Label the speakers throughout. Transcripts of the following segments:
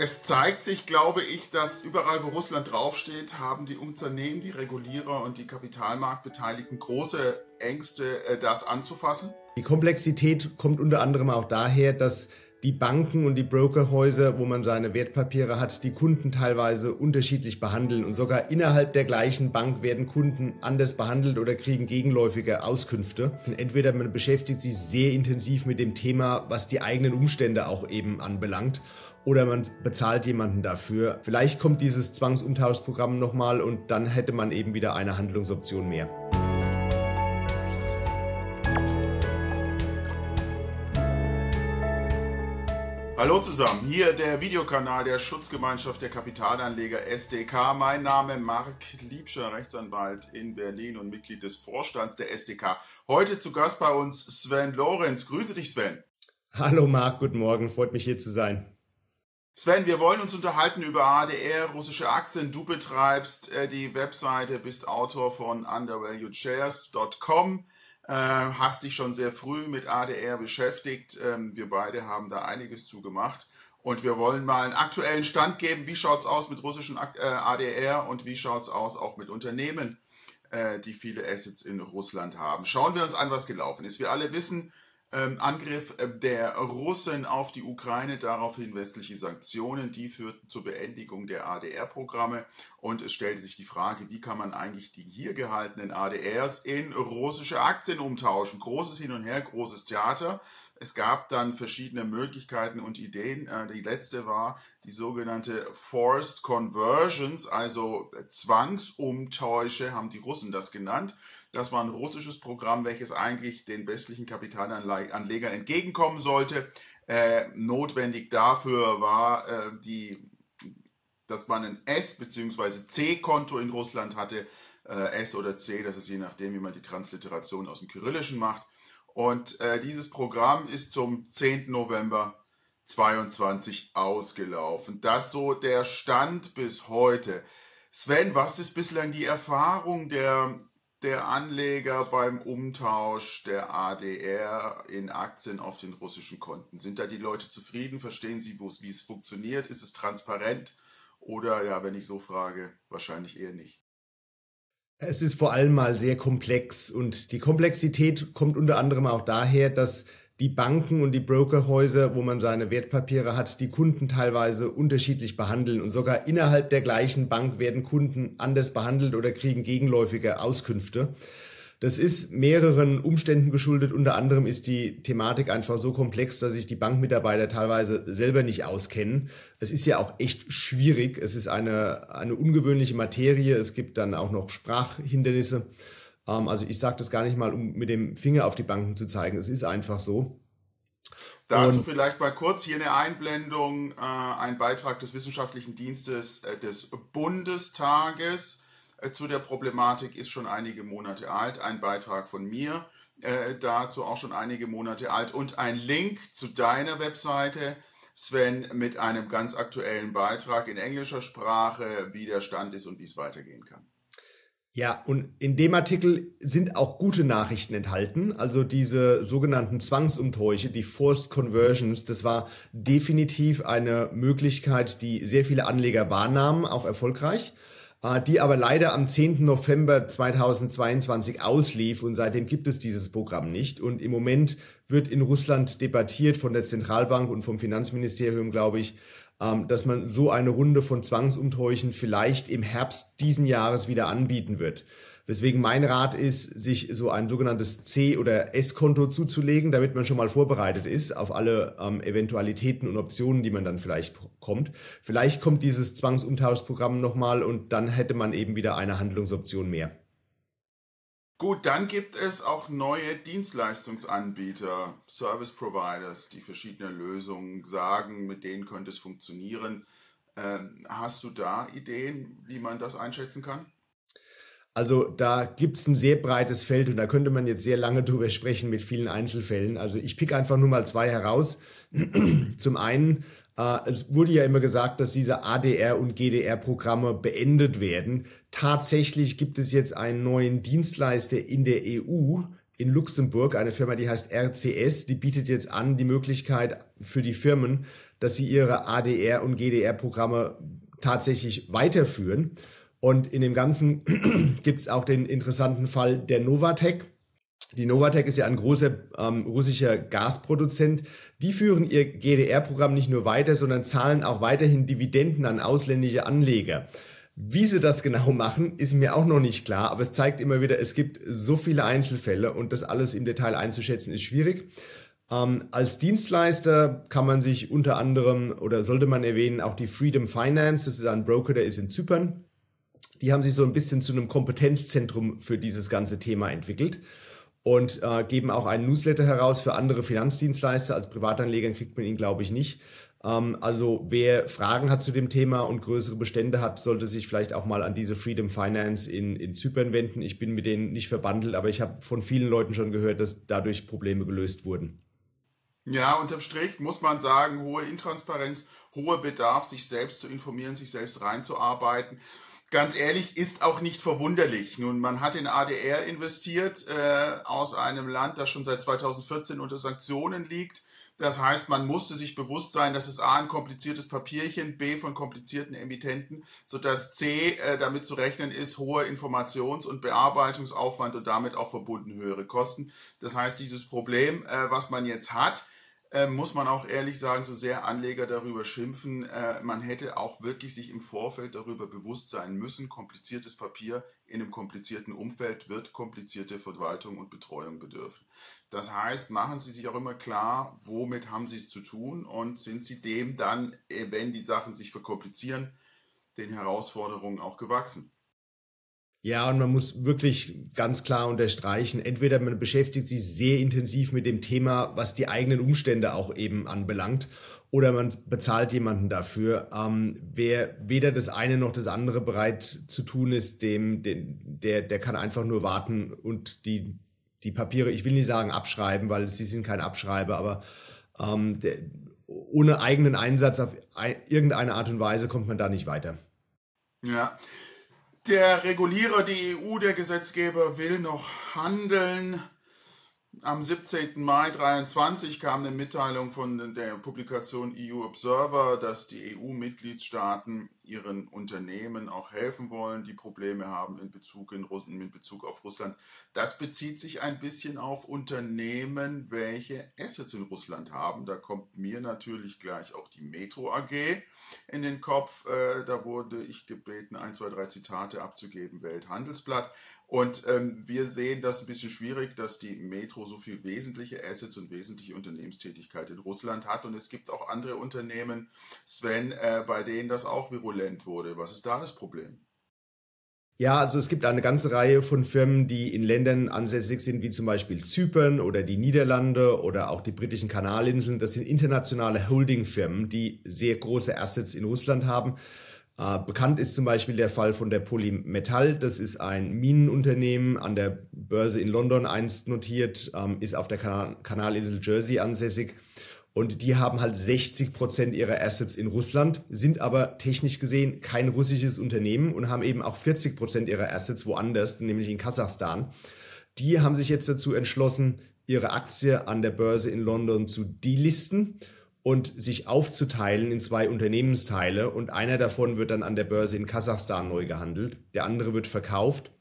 Speaker 1: Es zeigt sich, glaube ich, dass überall, wo Russland draufsteht, haben die Unternehmen, die Regulierer und die Kapitalmarktbeteiligten große Ängste, äh, das anzufassen.
Speaker 2: Die Komplexität kommt unter anderem auch daher, dass die Banken und die Brokerhäuser, wo man seine Wertpapiere hat, die Kunden teilweise unterschiedlich behandeln und sogar innerhalb der gleichen Bank werden Kunden anders behandelt oder kriegen gegenläufige Auskünfte. Entweder man beschäftigt sich sehr intensiv mit dem Thema, was die eigenen Umstände auch eben anbelangt, oder man bezahlt jemanden dafür. Vielleicht kommt dieses Zwangsumtauschprogramm nochmal und dann hätte man eben wieder eine Handlungsoption mehr.
Speaker 1: Hallo zusammen, hier der Videokanal der Schutzgemeinschaft der Kapitalanleger SDK. Mein Name Marc Liebscher, Rechtsanwalt in Berlin und Mitglied des Vorstands der SDK. Heute zu Gast bei uns Sven Lorenz. Grüße dich, Sven.
Speaker 2: Hallo Marc, guten Morgen, freut mich hier zu sein.
Speaker 1: Sven, wir wollen uns unterhalten über ADR, russische Aktien. Du betreibst äh, die Webseite, bist Autor von undervaluedshares.com, äh, hast dich schon sehr früh mit ADR beschäftigt. Ähm, wir beide haben da einiges zu gemacht. Und wir wollen mal einen aktuellen Stand geben. Wie schaut es aus mit russischen äh, ADR und wie schaut es aus auch mit Unternehmen, äh, die viele Assets in Russland haben? Schauen wir uns an, was gelaufen ist. Wir alle wissen, ähm, Angriff äh, der Russen auf die Ukraine, daraufhin westliche Sanktionen, die führten zur Beendigung der ADR-Programme und es stellte sich die Frage, wie kann man eigentlich die hier gehaltenen ADRs in russische Aktien umtauschen? Großes Hin und Her, großes Theater. Es gab dann verschiedene Möglichkeiten und Ideen. Äh, die letzte war die sogenannte Forced Conversions, also Zwangsumtäusche, haben die Russen das genannt. Das war ein russisches Programm, welches eigentlich den westlichen Kapitalanlegern entgegenkommen sollte. Äh, notwendig dafür war äh, die, dass man ein S- bzw. C-Konto in Russland hatte. Äh, S oder C, das ist je nachdem, wie man die Transliteration aus dem Kyrillischen macht. Und äh, dieses Programm ist zum 10. November 22 ausgelaufen. Das so der Stand bis heute. Sven, was ist bislang die Erfahrung der der Anleger beim Umtausch der ADR in Aktien auf den russischen Konten? Sind da die Leute zufrieden? Verstehen sie, wie es funktioniert? Ist es transparent? Oder ja, wenn ich so frage, wahrscheinlich eher nicht.
Speaker 2: Es ist vor allem mal sehr komplex und die Komplexität kommt unter anderem auch daher, dass die Banken und die Brokerhäuser, wo man seine Wertpapiere hat, die Kunden teilweise unterschiedlich behandeln und sogar innerhalb der gleichen Bank werden Kunden anders behandelt oder kriegen gegenläufige Auskünfte. Das ist mehreren Umständen geschuldet. Unter anderem ist die Thematik einfach so komplex, dass sich die Bankmitarbeiter teilweise selber nicht auskennen. Es ist ja auch echt schwierig. Es ist eine, eine ungewöhnliche Materie. Es gibt dann auch noch Sprachhindernisse. Ähm, also ich sage das gar nicht mal, um mit dem Finger auf die Banken zu zeigen. Es ist einfach so.
Speaker 1: Dazu Und vielleicht mal kurz hier eine Einblendung, äh, ein Beitrag des Wissenschaftlichen Dienstes äh, des Bundestages äh, zu der Problematik ist schon einige Monate alt. Ein Beitrag von mir äh, dazu auch schon einige Monate alt und ein Link zu deiner Webseite, Sven, mit einem ganz aktuellen Beitrag in englischer Sprache, wie der Stand ist und wie es weitergehen kann.
Speaker 2: Ja, und in dem Artikel sind auch gute Nachrichten enthalten. Also diese sogenannten Zwangsumtäusche, die Forced Conversions, das war definitiv eine Möglichkeit, die sehr viele Anleger wahrnahmen, auch erfolgreich, äh, die aber leider am 10. November 2022 auslief und seitdem gibt es dieses Programm nicht. Und im Moment wird in Russland debattiert von der Zentralbank und vom Finanzministerium, glaube ich, dass man so eine Runde von Zwangsumtäuschen vielleicht im Herbst diesen Jahres wieder anbieten wird. Deswegen mein Rat ist, sich so ein sogenanntes C- oder S-Konto zuzulegen, damit man schon mal vorbereitet ist auf alle ähm, Eventualitäten und Optionen, die man dann vielleicht kommt. Vielleicht kommt dieses Zwangsumtauschprogramm nochmal und dann hätte man eben wieder eine Handlungsoption mehr.
Speaker 1: Gut, dann gibt es auch neue Dienstleistungsanbieter, Service Providers, die verschiedene Lösungen sagen, mit denen könnte es funktionieren. Ähm, hast du da Ideen, wie man das einschätzen kann?
Speaker 2: Also da gibt es ein sehr breites Feld und da könnte man jetzt sehr lange drüber sprechen mit vielen Einzelfällen. Also ich pick einfach nur mal zwei heraus. Zum einen es wurde ja immer gesagt, dass diese ADR- und GDR-Programme beendet werden. Tatsächlich gibt es jetzt einen neuen Dienstleister in der EU, in Luxemburg, eine Firma, die heißt RCS, die bietet jetzt an, die Möglichkeit für die Firmen, dass sie ihre ADR- und GDR-Programme tatsächlich weiterführen. Und in dem Ganzen gibt es auch den interessanten Fall der Novatec. Die Novatec ist ja ein großer ähm, russischer Gasproduzent. Die führen ihr GDR-Programm nicht nur weiter, sondern zahlen auch weiterhin Dividenden an ausländische Anleger. Wie sie das genau machen, ist mir auch noch nicht klar, aber es zeigt immer wieder, es gibt so viele Einzelfälle und das alles im Detail einzuschätzen ist schwierig. Ähm, als Dienstleister kann man sich unter anderem oder sollte man erwähnen auch die Freedom Finance, das ist ein Broker, der ist in Zypern. Die haben sich so ein bisschen zu einem Kompetenzzentrum für dieses ganze Thema entwickelt und äh, geben auch einen Newsletter heraus für andere Finanzdienstleister. Als Privatanleger kriegt man ihn, glaube ich, nicht. Ähm, also wer Fragen hat zu dem Thema und größere Bestände hat, sollte sich vielleicht auch mal an diese Freedom Finance in, in Zypern wenden. Ich bin mit denen nicht verbandelt, aber ich habe von vielen Leuten schon gehört, dass dadurch Probleme gelöst wurden.
Speaker 1: Ja, unterm Strich muss man sagen, hohe Intransparenz, hoher Bedarf, sich selbst zu informieren, sich selbst reinzuarbeiten. Ganz ehrlich, ist auch nicht verwunderlich. Nun, man hat in ADR investiert äh, aus einem Land, das schon seit 2014 unter Sanktionen liegt. Das heißt, man musste sich bewusst sein, dass es A ein kompliziertes Papierchen, B von komplizierten Emittenten, sodass C äh, damit zu rechnen ist, hoher Informations- und Bearbeitungsaufwand und damit auch verbunden höhere Kosten. Das heißt, dieses Problem, äh, was man jetzt hat, äh, muss man auch ehrlich sagen, so sehr Anleger darüber schimpfen, äh, man hätte auch wirklich sich im Vorfeld darüber bewusst sein müssen, kompliziertes Papier in einem komplizierten Umfeld wird komplizierte Verwaltung und Betreuung bedürfen. Das heißt, machen Sie sich auch immer klar, womit haben Sie es zu tun und sind Sie dem dann, äh, wenn die Sachen sich verkomplizieren, den Herausforderungen auch gewachsen.
Speaker 2: Ja, und man muss wirklich ganz klar unterstreichen, entweder man beschäftigt sich sehr intensiv mit dem Thema, was die eigenen Umstände auch eben anbelangt, oder man bezahlt jemanden dafür. Ähm, wer weder das eine noch das andere bereit zu tun ist, dem, dem der, der kann einfach nur warten und die die Papiere, ich will nicht sagen abschreiben, weil sie sind kein Abschreiber, aber ähm, der, ohne eigenen Einsatz auf ein, irgendeine Art und Weise kommt man da nicht weiter.
Speaker 1: Ja. Der Regulierer, die EU, der Gesetzgeber will noch handeln. Am 17. Mai 2023 kam eine Mitteilung von der Publikation EU Observer, dass die EU-Mitgliedstaaten ihren Unternehmen auch helfen wollen, die Probleme haben in Bezug, in, in Bezug auf Russland. Das bezieht sich ein bisschen auf Unternehmen, welche Assets in Russland haben. Da kommt mir natürlich gleich auch die Metro AG in den Kopf. Äh, da wurde ich gebeten, ein, zwei, drei Zitate abzugeben, Welthandelsblatt. Und ähm, wir sehen das ein bisschen schwierig, dass die Metro so viel wesentliche Assets und wesentliche Unternehmenstätigkeit in Russland hat. Und es gibt auch andere Unternehmen, Sven, äh, bei denen das auch virulent wurde. Was ist da das Problem?
Speaker 2: Ja, also es gibt eine ganze Reihe von Firmen, die in Ländern ansässig sind, wie zum Beispiel Zypern oder die Niederlande oder auch die britischen Kanalinseln. Das sind internationale Holdingfirmen, die sehr große Assets in Russland haben. Äh, bekannt ist zum Beispiel der Fall von der Polymetall. Das ist ein Minenunternehmen an der Börse in London einst notiert, ähm, ist auf der kan Kanalinsel Jersey ansässig. Und die haben halt 60 Prozent ihrer Assets in Russland, sind aber technisch gesehen kein russisches Unternehmen und haben eben auch 40 Prozent ihrer Assets woanders, nämlich in Kasachstan. Die haben sich jetzt dazu entschlossen, ihre Aktie an der Börse in London zu delisten und sich aufzuteilen in zwei Unternehmensteile und einer davon wird dann an der Börse in Kasachstan neu gehandelt, der andere wird verkauft.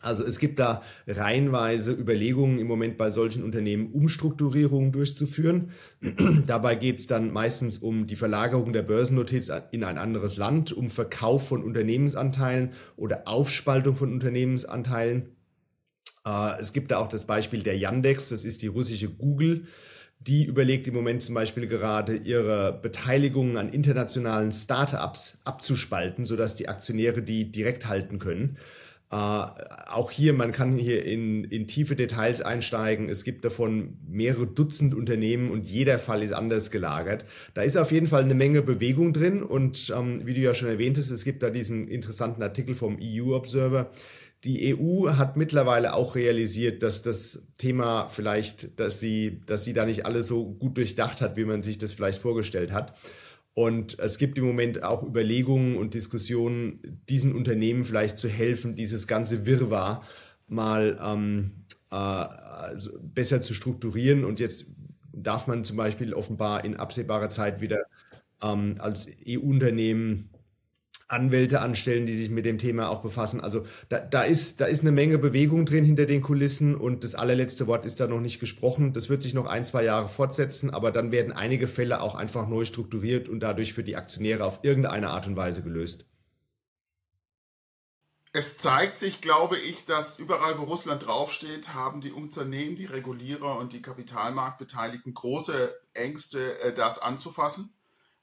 Speaker 2: Also es gibt da reihenweise Überlegungen im Moment bei solchen Unternehmen, Umstrukturierungen durchzuführen. Dabei geht es dann meistens um die Verlagerung der Börsennotiz in ein anderes Land, um Verkauf von Unternehmensanteilen oder Aufspaltung von Unternehmensanteilen. Äh, es gibt da auch das Beispiel der Yandex, das ist die russische Google die überlegt im Moment zum Beispiel gerade, ihre Beteiligungen an internationalen Startups abzuspalten, sodass die Aktionäre die direkt halten können. Äh, auch hier, man kann hier in, in tiefe Details einsteigen. Es gibt davon mehrere Dutzend Unternehmen und jeder Fall ist anders gelagert. Da ist auf jeden Fall eine Menge Bewegung drin und ähm, wie du ja schon erwähntest, es gibt da diesen interessanten Artikel vom EU Observer, die EU hat mittlerweile auch realisiert, dass das Thema vielleicht, dass sie, dass sie da nicht alles so gut durchdacht hat, wie man sich das vielleicht vorgestellt hat. Und es gibt im Moment auch Überlegungen und Diskussionen, diesen Unternehmen vielleicht zu helfen, dieses ganze Wirrwarr mal ähm, äh, besser zu strukturieren. Und jetzt darf man zum Beispiel offenbar in absehbarer Zeit wieder ähm, als EU-Unternehmen Anwälte anstellen, die sich mit dem Thema auch befassen. Also da, da, ist, da ist eine Menge Bewegung drin hinter den Kulissen und das allerletzte Wort ist da noch nicht gesprochen. Das wird sich noch ein, zwei Jahre fortsetzen, aber dann werden einige Fälle auch einfach neu strukturiert und dadurch für die Aktionäre auf irgendeine Art und Weise gelöst.
Speaker 1: Es zeigt sich, glaube ich, dass überall, wo Russland draufsteht, haben die Unternehmen, die Regulierer und die Kapitalmarktbeteiligten große Ängste, äh, das anzufassen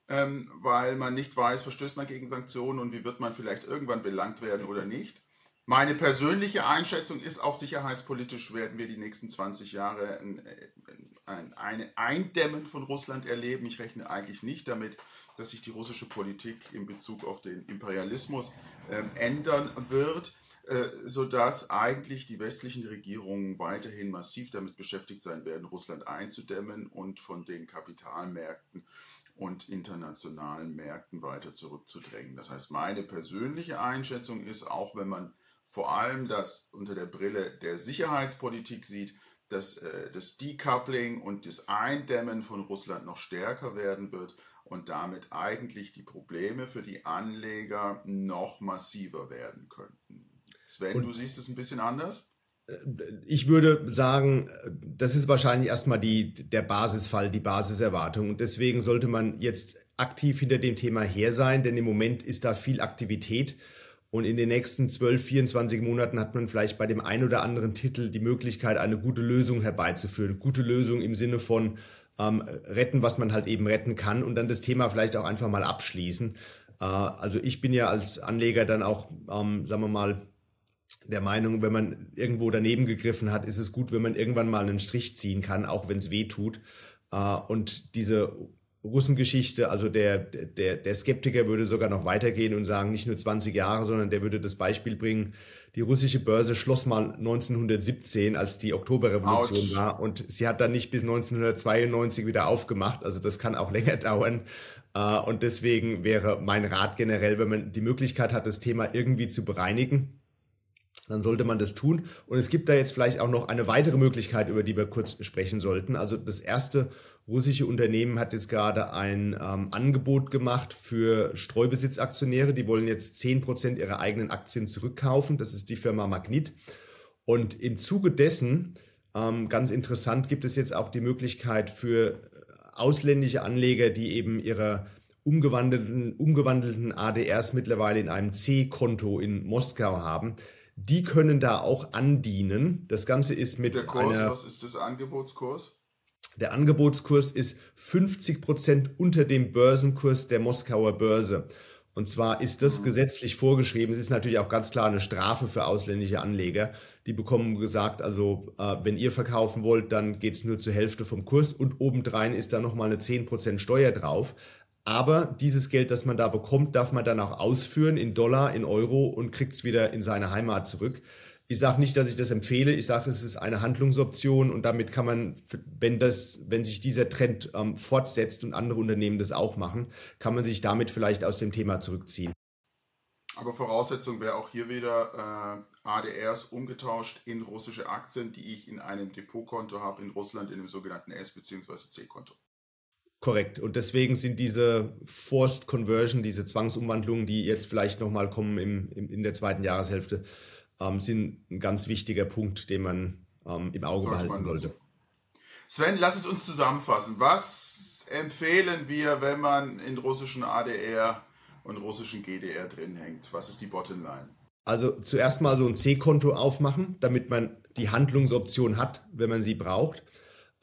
Speaker 1: ähm, weil man nicht weiß, verstößt man gegen Sanktionen und wie wird man vielleicht irgendwann belangt werden oder nicht. Meine persönliche Einschätzung ist, auch sicherheitspolitisch werden wir die nächsten 20 Jahre ein, ein, eine Eindämmen von Russland erleben. Ich rechne eigentlich nicht damit, dass sich die russische Politik in Bezug auf den Imperialismus ähm, ändern wird, äh, sodass eigentlich die westlichen Regierungen weiterhin massiv damit beschäftigt sein werden, Russland einzudämmen und von den Kapitalmärkten und internationalen Märkten weiter zurückzudrängen. Das heißt, meine persönliche Einschätzung ist, auch wenn man vor allem das unter der Brille der Sicherheitspolitik sieht, dass äh, das Decoupling und das Eindämmen von Russland noch stärker werden wird und damit eigentlich die Probleme für die Anleger noch massiver werden könnten. Sven, und du siehst es ein bisschen anders?
Speaker 2: Ich würde sagen, das ist wahrscheinlich erstmal die, der Basisfall, die Basiserwartung. Und deswegen sollte man jetzt aktiv hinter dem Thema her sein, denn im Moment ist da viel Aktivität. Und in den nächsten 12, 24 Monaten hat man vielleicht bei dem einen oder anderen Titel die Möglichkeit, eine gute Lösung herbeizuführen. Gute Lösung im Sinne von ähm, retten, was man halt eben retten kann und dann das Thema vielleicht auch einfach mal abschließen. Äh, also ich bin ja als Anleger dann auch, ähm, sagen wir mal, der Meinung, wenn man irgendwo daneben gegriffen hat, ist es gut, wenn man irgendwann mal einen Strich ziehen kann, auch wenn es weh tut. Äh, und diese Russengeschichte, also der, der, der Skeptiker würde sogar noch weitergehen und sagen, nicht nur 20 Jahre, sondern der würde das Beispiel bringen, die russische Börse schloss mal 1917, als die Oktoberrevolution Ouch. war und sie hat dann nicht bis 1992 wieder aufgemacht, also das kann auch länger dauern. Äh, und deswegen wäre mein Rat generell, wenn man die Möglichkeit hat, das Thema irgendwie zu bereinigen, dann sollte man das tun. Und es gibt da jetzt vielleicht auch noch eine weitere Möglichkeit, über die wir kurz sprechen sollten. Also das erste russische Unternehmen hat jetzt gerade ein ähm, Angebot gemacht für Streubesitzaktionäre. Die wollen jetzt zehn Prozent ihrer eigenen Aktien zurückkaufen. Das ist die Firma Magnit. Und im Zuge dessen, ähm, ganz interessant, gibt es jetzt auch die Möglichkeit für ausländische Anleger, die eben ihre umgewandelten, umgewandelten ADRs mittlerweile in einem C-Konto in Moskau haben, die können da auch andienen. Das Ganze ist mit
Speaker 1: Der Kurs, einer, was ist das Angebotskurs?
Speaker 2: Der Angebotskurs ist 50 Prozent unter dem Börsenkurs der Moskauer Börse. Und zwar ist das mhm. gesetzlich vorgeschrieben. Es ist natürlich auch ganz klar eine Strafe für ausländische Anleger. Die bekommen gesagt, also äh, wenn ihr verkaufen wollt, dann geht es nur zur Hälfte vom Kurs und obendrein ist da nochmal eine 10% Steuer drauf. Aber dieses Geld, das man da bekommt, darf man dann auch ausführen in Dollar, in Euro und kriegt es wieder in seine Heimat zurück. Ich sage nicht, dass ich das empfehle. Ich sage, es ist eine Handlungsoption und damit kann man, wenn das, wenn sich dieser Trend ähm, fortsetzt und andere Unternehmen das auch machen, kann man sich damit vielleicht aus dem Thema zurückziehen.
Speaker 1: Aber Voraussetzung wäre auch hier wieder äh, ADRs umgetauscht in russische Aktien, die ich in einem Depotkonto habe in Russland, in dem sogenannten S- bzw. C-Konto.
Speaker 2: Korrekt. Und deswegen sind diese Forced Conversion, diese Zwangsumwandlungen, die jetzt vielleicht nochmal kommen im, im, in der zweiten Jahreshälfte, ähm, sind ein ganz wichtiger Punkt, den man ähm, im Auge Sollte behalten sollte.
Speaker 1: Sven, lass es uns zusammenfassen. Was empfehlen wir, wenn man in russischen ADR und russischen GDR drin hängt? Was ist die Bottomline?
Speaker 2: Also zuerst mal so ein C-Konto aufmachen, damit man die Handlungsoption hat, wenn man sie braucht.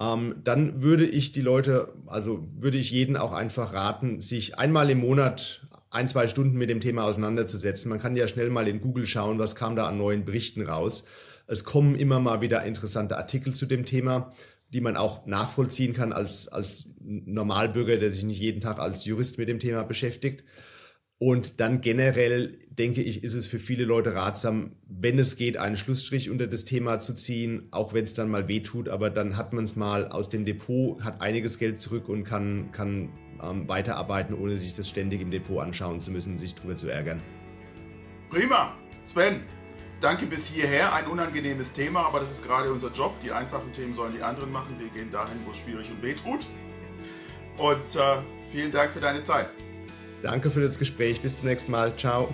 Speaker 2: Ähm, dann würde ich die Leute, also würde ich jeden auch einfach raten, sich einmal im Monat ein, zwei Stunden mit dem Thema auseinanderzusetzen. Man kann ja schnell mal in Google schauen, was kam da an neuen Berichten raus. Es kommen immer mal wieder interessante Artikel zu dem Thema, die man auch nachvollziehen kann als, als Normalbürger, der sich nicht jeden Tag als Jurist mit dem Thema beschäftigt. Und dann generell denke ich, ist es für viele Leute ratsam, wenn es geht, einen Schlussstrich unter das Thema zu ziehen, auch wenn es dann mal wehtut, aber dann hat man es mal aus dem Depot, hat einiges Geld zurück und kann, kann ähm, weiterarbeiten, ohne sich das ständig im Depot anschauen zu müssen sich darüber zu ärgern.
Speaker 1: Prima. Sven, danke bis hierher. Ein unangenehmes Thema, aber das ist gerade unser Job. Die einfachen Themen sollen die anderen machen. Wir gehen dahin, wo es schwierig und wehtut. Und äh, Vielen Dank für deine Zeit.
Speaker 2: Danke für das Gespräch. Bis zum nächsten Mal. Ciao.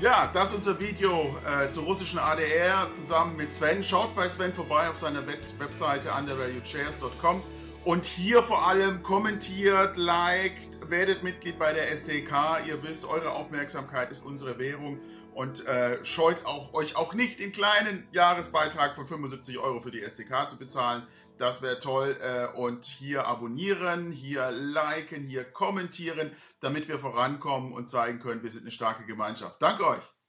Speaker 1: Ja, das ist unser Video äh, zur russischen ADR zusammen mit Sven. Schaut bei Sven vorbei auf seiner Web Webseite undervaluedShares.com und hier vor allem kommentiert, liked, werdet Mitglied bei der SDK. Ihr wisst, eure Aufmerksamkeit ist unsere Währung und äh, scheut auch, euch auch nicht den kleinen Jahresbeitrag von 75 Euro für die SDK zu bezahlen. Das wäre toll. Äh, und hier abonnieren, hier liken, hier kommentieren, damit wir vorankommen und zeigen können, wir sind eine starke Gemeinschaft. Danke euch.